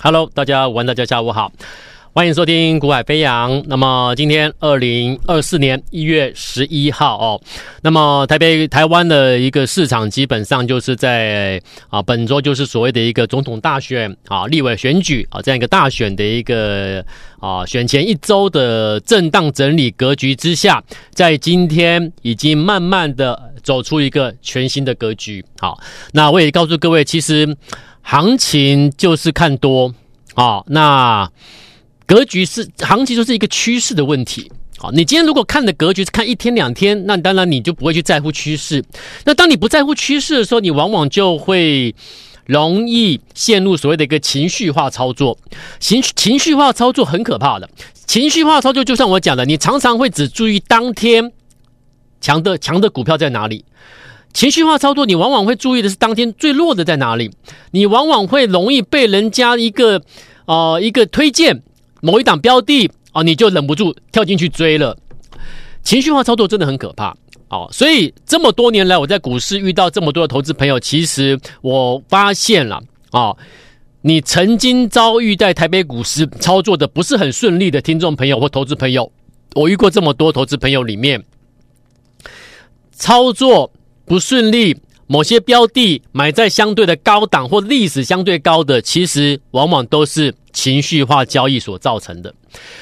Hello，大家晚，大家下午好，欢迎收听《股海飞扬》。那么今天二零二四年一月十一号哦，那么台北、台湾的一个市场基本上就是在啊本周就是所谓的一个总统大选啊、立委选举啊这样一个大选的一个啊选前一周的震荡整理格局之下，在今天已经慢慢的走出一个全新的格局。好，那我也告诉各位，其实。行情就是看多啊，那格局是行情就是一个趋势的问题。好，你今天如果看的格局是看一天两天，那当然你就不会去在乎趋势。那当你不在乎趋势的时候，你往往就会容易陷入所谓的一个情绪化操作。情情绪化操作很可怕的，情绪化操作就像我讲的，你常常会只注意当天强的强的股票在哪里。情绪化操作，你往往会注意的是当天最弱的在哪里，你往往会容易被人家一个呃一个推荐某一档标的啊、你就忍不住跳进去追了。情绪化操作真的很可怕哦，所以这么多年来我在股市遇到这么多的投资朋友，其实我发现了啊、哦，你曾经遭遇在台北股市操作的不是很顺利的听众朋友或投资朋友，我遇过这么多投资朋友里面操作。不顺利，某些标的买在相对的高档或历史相对高的，其实往往都是情绪化交易所造成的。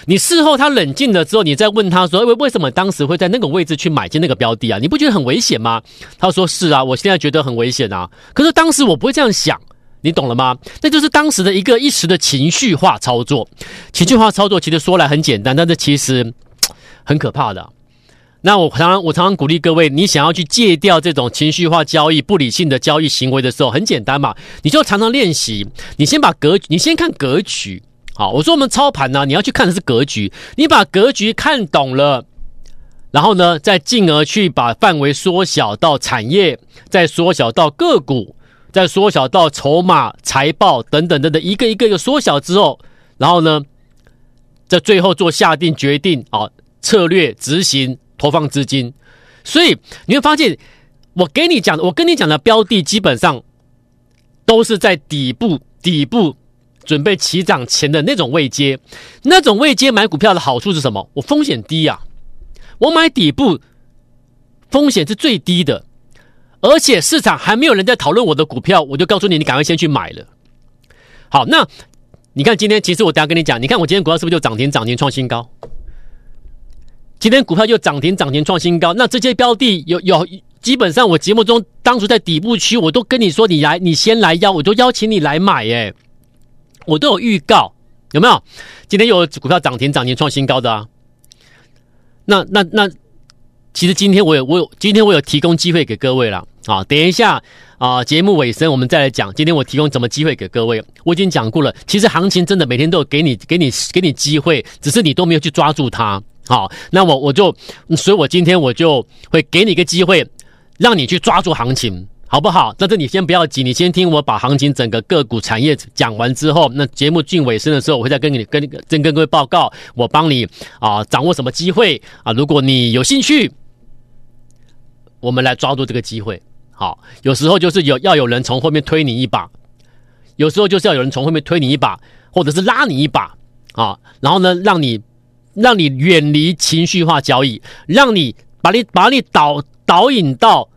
你事后他冷静了之后，你再问他说：“为为什么当时会在那个位置去买进那个标的啊？你不觉得很危险吗？”他说：“是啊，我现在觉得很危险啊。可是当时我不会这样想，你懂了吗？那就是当时的一个一时的情绪化操作。情绪化操作其实说来很简单，但是其实很可怕的。”那我常常我常常鼓励各位，你想要去戒掉这种情绪化交易、不理性的交易行为的时候，很简单嘛，你就常常练习。你先把格局，你先看格局。好，我说我们操盘呢，你要去看的是格局。你把格局看懂了，然后呢，再进而去把范围缩小到产业，再缩小到个股，再缩小到筹码、财报等等等等，一个一个一个缩小之后，然后呢，在最后做下定决定啊，策略执行。投放资金，所以你会发现，我给你讲的，我跟你讲的标的，基本上都是在底部，底部准备起涨前的那种位阶。那种位阶买股票的好处是什么？我风险低啊，我买底部，风险是最低的，而且市场还没有人在讨论我的股票，我就告诉你，你赶快先去买了。好，那你看今天，其实我等下跟你讲，你看我今天股票是不是就涨停，涨停创新高？今天股票又涨停，涨停创新高。那这些标的有有，基本上我节目中当初在底部区，我都跟你说，你来，你先来邀，我都邀请你来买，耶，我都有预告，有没有？今天有股票涨停，涨停创新高的啊。那那那，其实今天我有我有，今天我有提供机会给各位了啊。等一下啊，节目尾声我们再来讲。今天我提供什么机会给各位？我已经讲过了。其实行情真的每天都有给你给你给你机会，只是你都没有去抓住它。好，那我我就，所以我今天我就会给你一个机会，让你去抓住行情，好不好？但是你先不要急，你先听我把行情整个个股产业讲完之后，那节目进尾声的时候，我会再跟你跟跟跟各位报告，我帮你啊掌握什么机会啊？如果你有兴趣，我们来抓住这个机会。好，有时候就是有要有人从后面推你一把，有时候就是要有人从后面推你一把，或者是拉你一把啊，然后呢，让你。让你远离情绪化交易，让你把你把你导导引到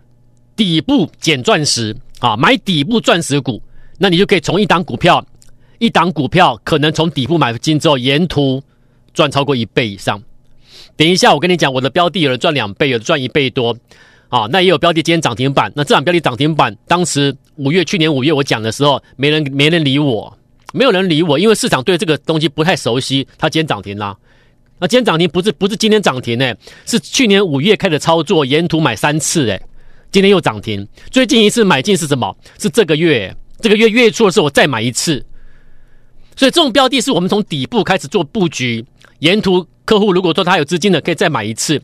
底部捡钻石啊，买底部钻石股，那你就可以从一档股票，一档股票可能从底部买进之后，沿途赚超过一倍以上。等一下，我跟你讲，我的标的有人赚两倍，有人赚一倍多啊。那也有标的今天涨停板，那这档标的涨停板，当时五月去年五月我讲的时候，没人没人理我，没有人理我，因为市场对这个东西不太熟悉。它今天涨停啦。那今天涨停不是不是今天涨停呢，是去年五月开始操作，沿途买三次诶，今天又涨停。最近一次买进是什么？是这个月，这个月月初的时候我再买一次。所以这种标的是我们从底部开始做布局，沿途客户如果说他有资金的，可以再买一次。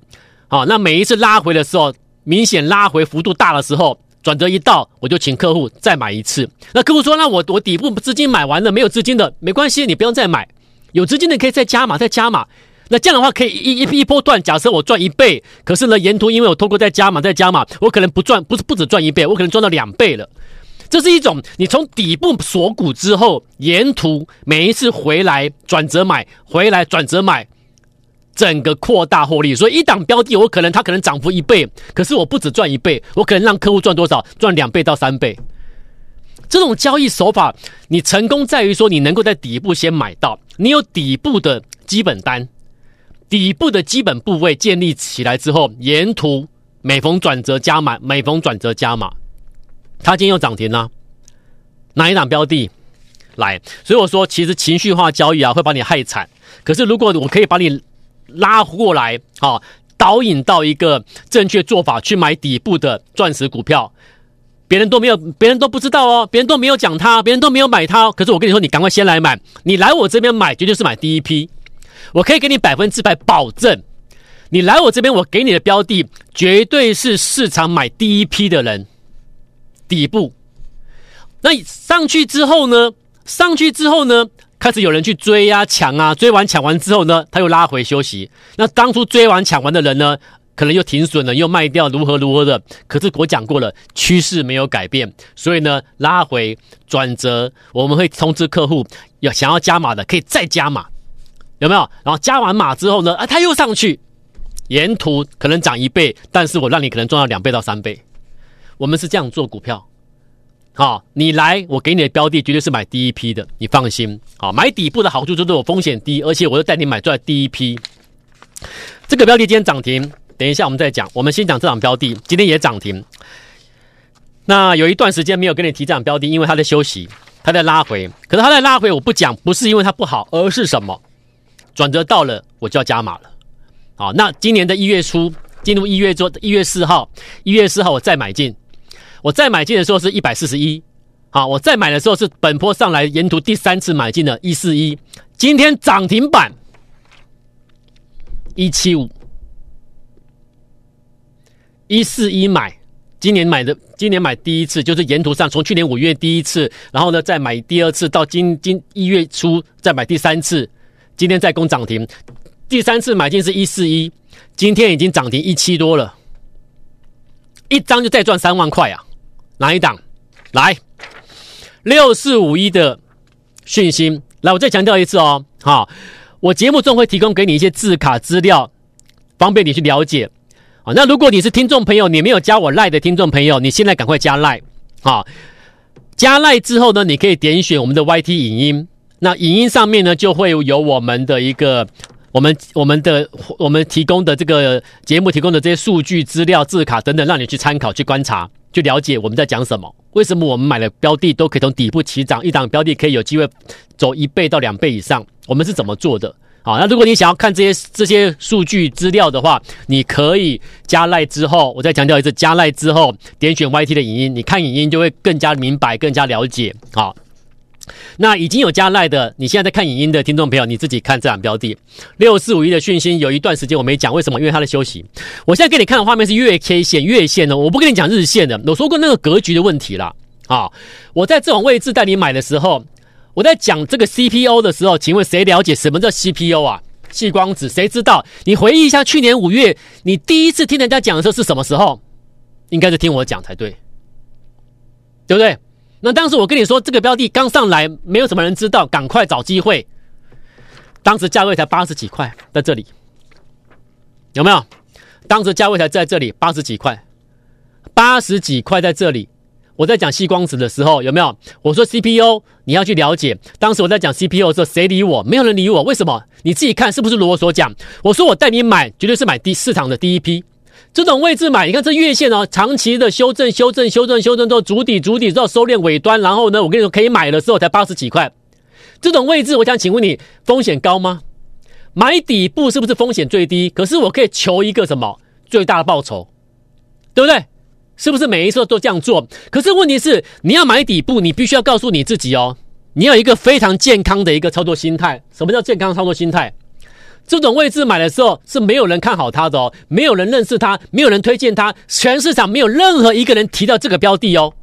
好，那每一次拉回的时候，明显拉回幅度大的时候，转折一到，我就请客户再买一次。那客户说，那我我底部资金买完了，没有资金的没关系，你不用再买，有资金的可以再加码，再加码。那这样的话，可以一一一波段。假设我赚一倍，可是呢，沿途因为我透过再加码、再加码，我可能不赚，不是不止赚一倍，我可能赚到两倍了。这是一种你从底部锁股之后，沿途每一次回来转折买，回来转折买，整个扩大获利。所以一档标的，我可能它可能涨幅一倍，可是我不止赚一倍，我可能让客户赚多少？赚两倍到三倍。这种交易手法，你成功在于说你能够在底部先买到，你有底部的基本单，底部的基本部位建立起来之后，沿途每逢转折加码，每逢转折加码。它今天又涨停了，哪一档标的来？所以我说，其实情绪化交易啊，会把你害惨。可是如果我可以把你拉过来，啊，导引到一个正确做法，去买底部的钻石股票。别人都没有，别人都不知道哦，别人都没有讲它，别人都没有买它。可是我跟你说，你赶快先来买，你来我这边买，绝对是买第一批。我可以给你百分之百保证，你来我这边，我给你的标的绝对是市场买第一批的人。底部，那上去之后呢？上去之后呢？开始有人去追、啊、抢啊，追完抢完之后呢，他又拉回休息。那当初追完抢完的人呢？可能又停损了，又卖掉，如何如何的？可是我讲过了，趋势没有改变，所以呢，拉回转折，我们会通知客户，要想要加码的可以再加码，有没有？然后加完码之后呢，啊，它又上去，沿途可能涨一倍，但是我让你可能赚到两倍到三倍。我们是这样做股票，好，你来，我给你的标的绝对是买第一批的，你放心。好，买底部的好处就是我风险低，而且我又带你买赚第一批。这个标的今天涨停。等一下，我们再讲。我们先讲这档标的，今天也涨停。那有一段时间没有跟你提这档标的，因为它在休息，它在拉回。可是它在拉回，我不讲，不是因为它不好，而是什么？转折到了，我就要加码了。好，那今年的一月初进入一月做，一月四号，一月四号我再买进。我再买进的时候是一百四十一。好，我再买的时候是本坡上来沿途第三次买进的一四一。今天涨停板一七五。一四一买，今年买的，今年买第一次就是沿途上，从去年五月第一次，然后呢再买第二次，到今今一月初再买第三次，今天再攻涨停，第三次买进是一四一，今天已经涨停一七多了，一张就再赚三万块啊！哪一档？来，六四五一的讯息，来，我再强调一次哦，好，我节目中会提供给你一些字卡资料，方便你去了解。好，那如果你是听众朋友，你没有加我赖的听众朋友，你现在赶快加赖。好，加赖之后呢，你可以点选我们的 YT 影音，那影音上面呢就会有我们的一个，我们我们的我们提供的这个节目提供的这些数据资料、字卡等等，让你去参考、去观察、去了解我们在讲什么。为什么我们买的标的都可以从底部起涨，一档标的可以有机会走一倍到两倍以上？我们是怎么做的？好，那如果你想要看这些这些数据资料的话，你可以加赖之后，我再强调一次，加赖之后点选 YT 的影音，你看影音就会更加明白、更加了解。好，那已经有加赖的，你现在在看影音的听众朋友，你自己看这两标的六四五一的讯息，有一段时间我没讲，为什么？因为它在休息。我现在给你看的画面是月 K 线、月线的，我不跟你讲日线的。我说过那个格局的问题啦。啊，我在这种位置带你买的时候。我在讲这个 CPO 的时候，请问谁了解什么叫 CPO 啊？细光子，谁知道？你回忆一下，去年五月你第一次听人家讲的时候是什么时候？应该是听我讲才对，对不对？那当时我跟你说，这个标的刚上来，没有什么人知道，赶快找机会。当时价位才八十几块，在这里有没有？当时价位才在这里八十几块，八十几块在这里。我在讲矽光子的时候，有没有？我说 CPU，你要去了解。当时我在讲 CPU 的时候，谁理我？没有人理我。为什么？你自己看，是不是如我所讲？我说我带你买，绝对是买第市场的第一批。这种位置买，你看这月线哦，长期的修正、修正、修正、修正之后，筑底、筑底之后收敛尾端，然后呢，我跟你说可以买的时候才八十几块。这种位置，我想请问你，风险高吗？买底部是不是风险最低？可是我可以求一个什么最大的报酬，对不对？是不是每一次都这样做？可是问题是，你要买底部，你必须要告诉你自己哦，你要一个非常健康的一个操作心态。什么叫健康操作心态？这种位置买的时候是没有人看好它的哦，没有人认识它，没有人推荐它，全市场没有任何一个人提到这个标的哦。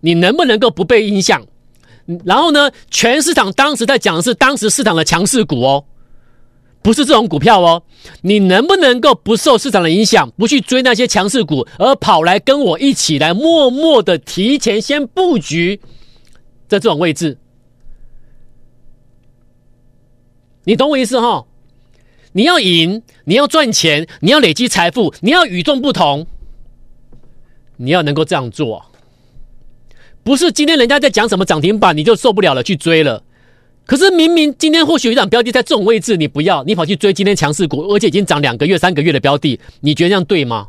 你能不能够不被影响？然后呢，全市场当时在讲的是当时市场的强势股哦，不是这种股票哦。你能不能够不受市场的影响，不去追那些强势股，而跑来跟我一起来默默的提前先布局在这种位置？你懂我意思哈？你要赢，你要赚钱，你要累积财富，你要与众不同，你要能够这样做。不是今天人家在讲什么涨停板，你就受不了了去追了。可是明明今天或许有一档标的在这种位置，你不要，你跑去追今天强势股，而且已经涨两个月、三个月的标的，你觉得这样对吗？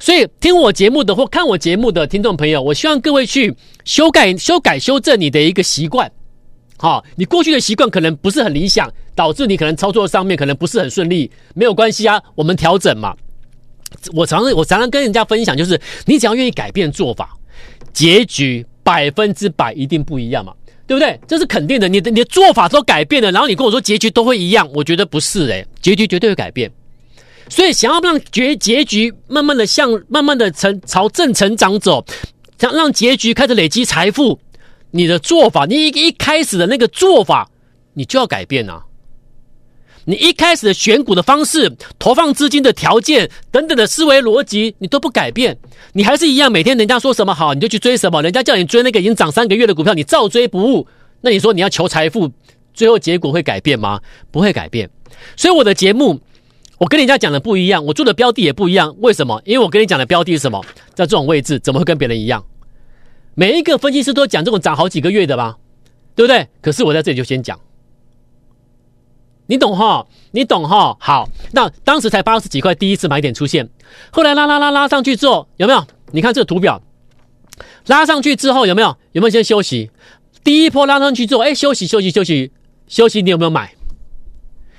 所以听我节目的或看我节目的听众朋友，我希望各位去修改、修改、修正你的一个习惯。好，你过去的习惯可能不是很理想，导致你可能操作上面可能不是很顺利，没有关系啊，我们调整嘛。我常常我常常跟人家分享，就是你只要愿意改变做法，结局百分之百一定不一样嘛，对不对？这是肯定的。你的你的做法都改变了，然后你跟我说结局都会一样，我觉得不是诶，结局绝对会改变。所以想要让结结局慢慢的向慢慢的成朝正成长走，想让结局开始累积财富。你的做法，你一一开始的那个做法，你就要改变啊！你一开始的选股的方式、投放资金的条件等等的思维逻辑，你都不改变，你还是一样，每天人家说什么好，你就去追什么，人家叫你追那个已经涨三个月的股票，你照追不误。那你说你要求财富，最后结果会改变吗？不会改变。所以我的节目，我跟人家讲的不一样，我做的标的也不一样。为什么？因为我跟你讲的标的是什么？在这种位置，怎么会跟别人一样？每一个分析师都讲这种涨好几个月的吧，对不对？可是我在这里就先讲，你懂哈？你懂哈？好，那当时才八十几块，第一次买点出现，后来拉拉拉拉上去之后，有没有？你看这个图表，拉上去之后有没有？有没有先休息？第一波拉上去之后，哎，休息休息休息休息，你有没有买？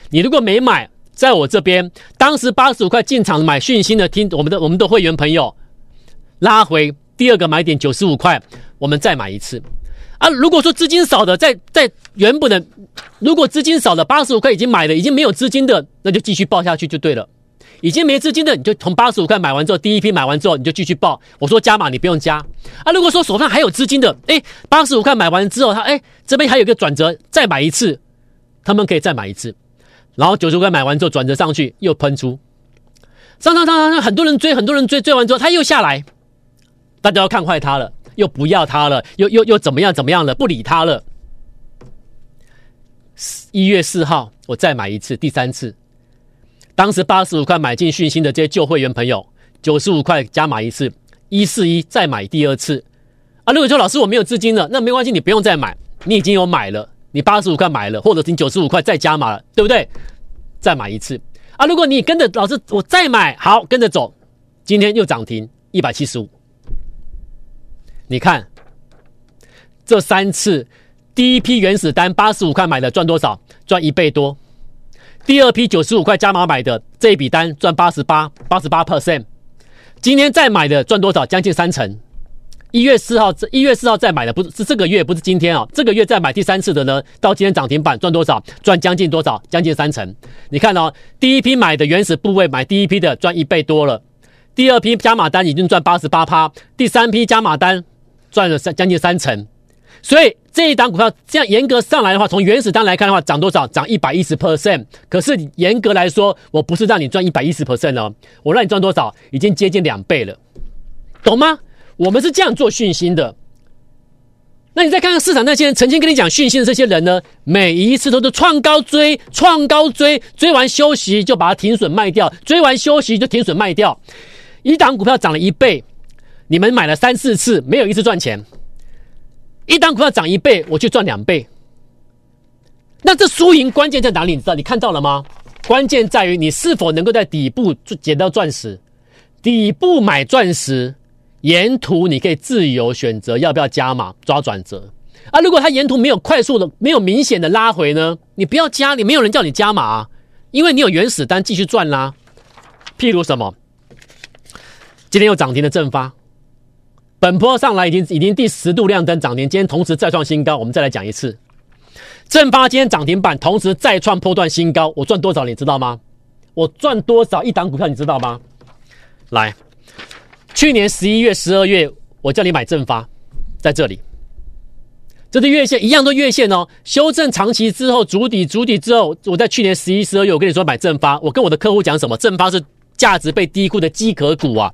你如果没买，在我这边，当时八十五块进场买讯息的，听我们的我们的会员朋友拉回。第二个买点九十五块，我们再买一次啊！如果说资金少的，在在原本的，如果资金少的八十五块已经买了，已经没有资金的，那就继续报下去就对了。已经没资金的，你就从八十五块买完之后，第一批买完之后，你就继续报。我说加码，你不用加啊！如果说手上还有资金的，哎，八十五块买完之后，他哎这边还有个转折，再买一次，他们可以再买一次。然后九十五块买完之后，转折上去又喷出，上上上上上，很多人追，很多人追，追完之后他又下来。大家要看坏他了，又不要他了，又又又怎么样怎么样了？不理他了。一月四号，我再买一次，第三次。当时八十五块买进讯息的这些旧会员朋友，九十五块加码一次，一四一再买第二次。啊，如果说老师我没有资金了，那没关系，你不用再买，你已经有买了，你八十五块买了，或者你九十五块再加码了，对不对？再买一次。啊，如果你跟着老师，我再买，好，跟着走，今天又涨停一百七十五。你看，这三次，第一批原始单八十五块买的赚多少？赚一倍多。第二批九十五块加码买的这一笔单赚八十八，八十八 percent。今天再买的赚多少？将近三成。一月四号，一月四号再买的不是是这个月，不是今天啊、哦，这个月再买第三次的呢，到今天涨停板赚多少？赚将近多少？将近三成。你看哦，第一批买的原始部位买第一批的赚一倍多了，第二批加码单已经赚八十八趴，第三批加码单。赚了三将近三成，所以这一档股票这样严格上来的话，从原始单来看的话，涨多少？涨一百一十 percent。可是严格来说，我不是让你赚一百一十 percent 哦，我让你赚多少？已经接近两倍了，懂吗？我们是这样做讯息的。那你再看看市场那些人曾经跟你讲讯息的这些人呢？每一次都是创高追，创高追，追完休息就把它停损卖掉，追完休息就停损卖掉。一档股票涨了一倍。你们买了三四次，没有一次赚钱。一档股票涨一倍，我就赚两倍。那这输赢关键在哪里？你知道？你看到了吗？关键在于你是否能够在底部捡到钻石。底部买钻石，沿途你可以自由选择要不要加码抓转折。啊，如果它沿途没有快速的、没有明显的拉回呢？你不要加，你没有人叫你加码，因为你有原始单继续赚啦。譬如什么？今天又涨停的正发。本波上来已经已经第十度亮灯涨停，今天同时再创新高。我们再来讲一次，正发今天涨停板，同时再创波段新高。我赚多少你知道吗？我赚多少一档股票你知道吗？来，去年十一月、十二月，我叫你买正发，在这里，这是月线，一样都月线哦。修正长期之后，筑底筑底之后，我在去年十一、十二月，我跟你说买正发，我跟我的客户讲什么？正发是价值被低估的机壳股啊，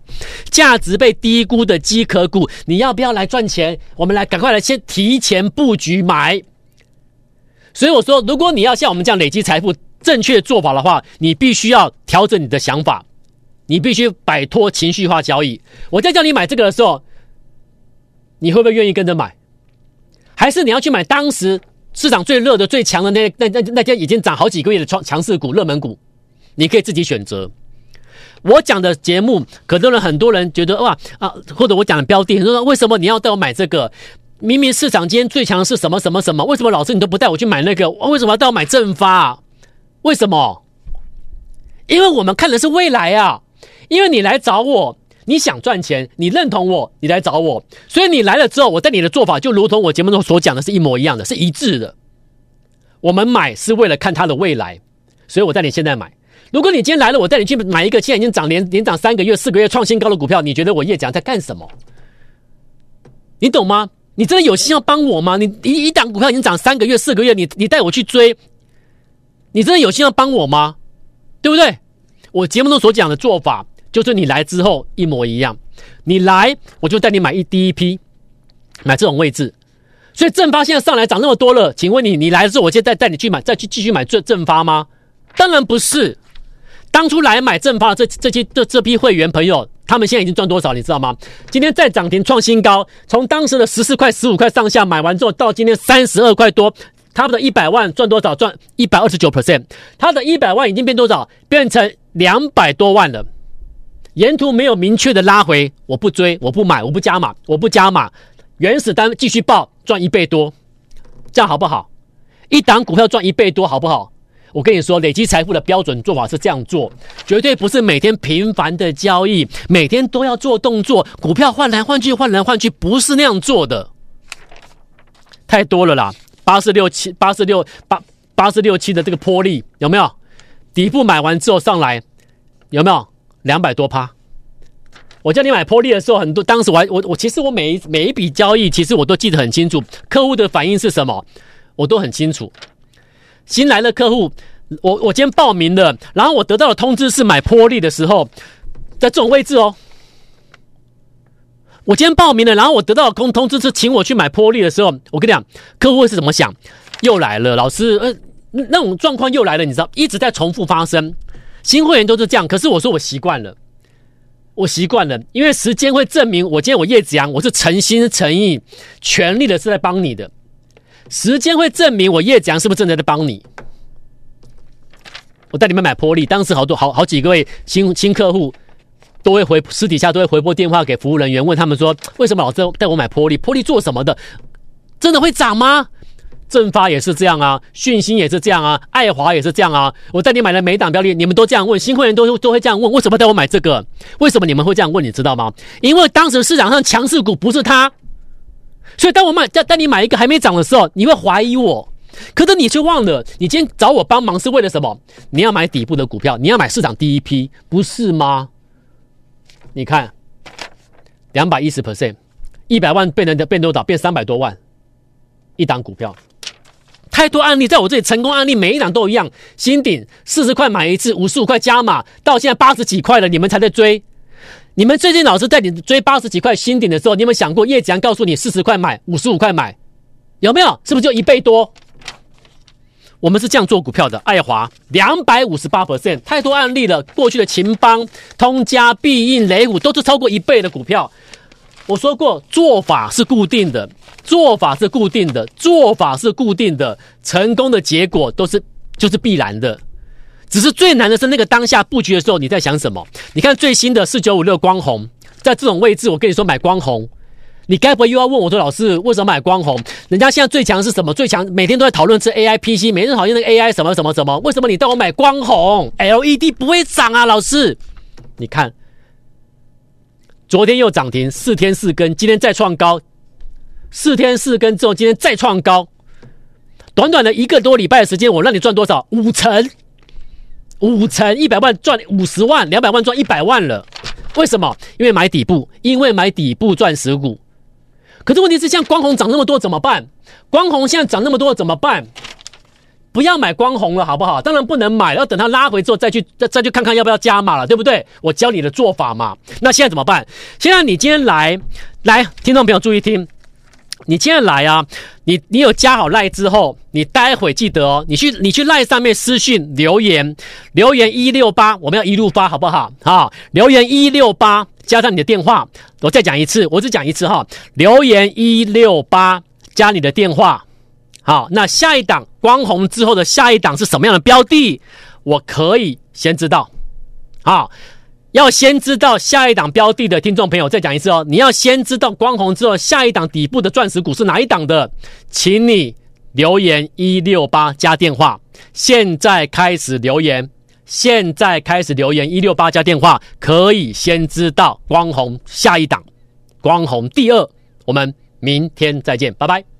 价值被低估的机壳股，你要不要来赚钱？我们来赶快来先提前布局买。所以我说，如果你要像我们这样累积财富，正确做法的话，你必须要调整你的想法，你必须摆脱情绪化交易。我在叫你买这个的时候，你会不会愿意跟着买？还是你要去买当时市场最热的、最强的那那那那家已经涨好几个月的强强势股、热门股？你可以自己选择。我讲的节目，可能很多人觉得哇啊，或者我讲的标的，很多人为什么你要带我买这个？明明市场今天最强是什么什么什么？为什么老师你都不带我去买那个？为什么要带我买正发？为什么？因为我们看的是未来啊！因为你来找我，你想赚钱，你认同我，你来找我，所以你来了之后，我带你的做法就如同我节目中所讲的是一模一样的，是一致的。我们买是为了看它的未来，所以我带你现在买。如果你今天来了，我带你去买一个现在已经涨连连涨三个月、四个月创新高的股票，你觉得我叶讲在干什么？你懂吗？你真的有心要帮我吗？你一一档股票已经涨三个月、四个月，你你带我去追？你真的有心要帮我吗？对不对？我节目中所讲的做法，就是你来之后一模一样。你来，我就带你买一第一批，买这种位置。所以正发现在上来涨那么多了，请问你，你来的时候，我就带带你去买，再去继续买正正发吗？当然不是。当初来买正发的这这些这这批会员朋友，他们现在已经赚多少？你知道吗？今天再涨停创新高，从当时的十四块、十五块上下买完之后，到今天三十二块多。他们的一百万赚多少？赚一百二十九 percent。他的一百万已经变多少？变成两百多万了。沿途没有明确的拉回，我不追，我不买，我不加码，我不加码。原始单继续报，赚一倍多，这样好不好？一档股票赚一倍多，好不好？我跟你说，累积财富的标准做法是这样做，绝对不是每天频繁的交易，每天都要做动作，股票换来换去，换来换去，不是那样做的，太多了啦。八四六七，八四六八八四六七的这个波利有没有？底部买完之后上来有没有两百多趴？我叫你买波力的时候，很多当时我还我我其实我每一每一笔交易，其实我都记得很清楚，客户的反应是什么，我都很清楚。新来的客户，我我今天报名了，然后我得到的通知是买波利的时候，在这种位置哦。我今天报名了，然后我得到的通通知是请我去买波利的时候，我跟你讲，客户会是怎么想？又来了，老师，呃，那种状况又来了，你知道，一直在重复发生。新会员都是这样，可是我说我习惯了，我习惯了，因为时间会证明，我今天我叶子阳，我是诚心诚意、全力的是在帮你的。时间会证明我叶子阳是不是正在在帮你。我带你们买玻璃，当时好多好好几个位新新客户。都会回私底下都会回拨电话给服务人员，问他们说，为什么老是带我买玻璃？玻璃做什么的？真的会涨吗？正发也是这样啊，讯芯也是这样啊，爱华也是这样啊。我带你买了每档标的，你们都这样问，新会员都都会这样问，为什么带我买这个？为什么你们会这样问？你知道吗？因为当时市场上强势股不是他，所以当我买带带你买一个还没涨的时候，你会怀疑我。可是你却忘了，你今天找我帮忙是为了什么？你要买底部的股票，你要买市场第一批，不是吗？你看，两百一十 percent，一百万变成变多少？变三百多万，一档股票，太多案例，在我这里成功案例每一档都一样。新鼎四十块买一次，五十五块加码，到现在八十几块了，你们才在追。你们最近老是在你追八十几块新顶的时候，你有没有想过叶子阳告诉你四十块买，五十五块买，有没有？是不是就一倍多？我们是这样做股票的，爱华两百五十八 percent，太多案例了。过去的勤邦、通家、必应、雷虎都是超过一倍的股票。我说过，做法是固定的，做法是固定的，做法是固定的，成功的结果都是就是必然的。只是最难的是那个当下布局的时候，你在想什么？你看最新的四九五六光红，在这种位置，我跟你说买光红。你该不会又要问我说，老师为什么买光红？人家现在最强是什么？最强每天都在讨论是 AI PC，每天讨论那个 AI 什么什么什么？为什么你带我买光红？LED 不会涨啊，老师。你看，昨天又涨停，四天四根，今天再创高，四天四根之后，今天再创高。短短的一个多礼拜的时间，我让你赚多少？五成，五成，一百万赚五十万，两百万赚一百万了。为什么？因为买底部，因为买底部钻石股。可是问题是，像光红涨那么多怎么办？光红现在涨那么多怎么办？不要买光红了，好不好？当然不能买，要等它拉回之后再去再再去看看要不要加码了，对不对？我教你的做法嘛。那现在怎么办？现在你今天来来，听众朋友注意听，你今天来啊，你你有加好赖之后，你待会记得哦，你去你去赖上面私讯留言，留言一六八，我们要一路发，好不好？好，留言一六八加上你的电话，我再讲一次，我只讲一次哈，留言一六八加你的电话。好，那下一档光红之后的下一档是什么样的标的？我可以先知道。好，要先知道下一档标的的听众朋友，再讲一次哦。你要先知道光红之后下一档底部的钻石股是哪一档的，请你留言一六八加电话。现在开始留言，现在开始留言一六八加电话，可以先知道光红下一档，光红第二。我们明天再见，拜拜。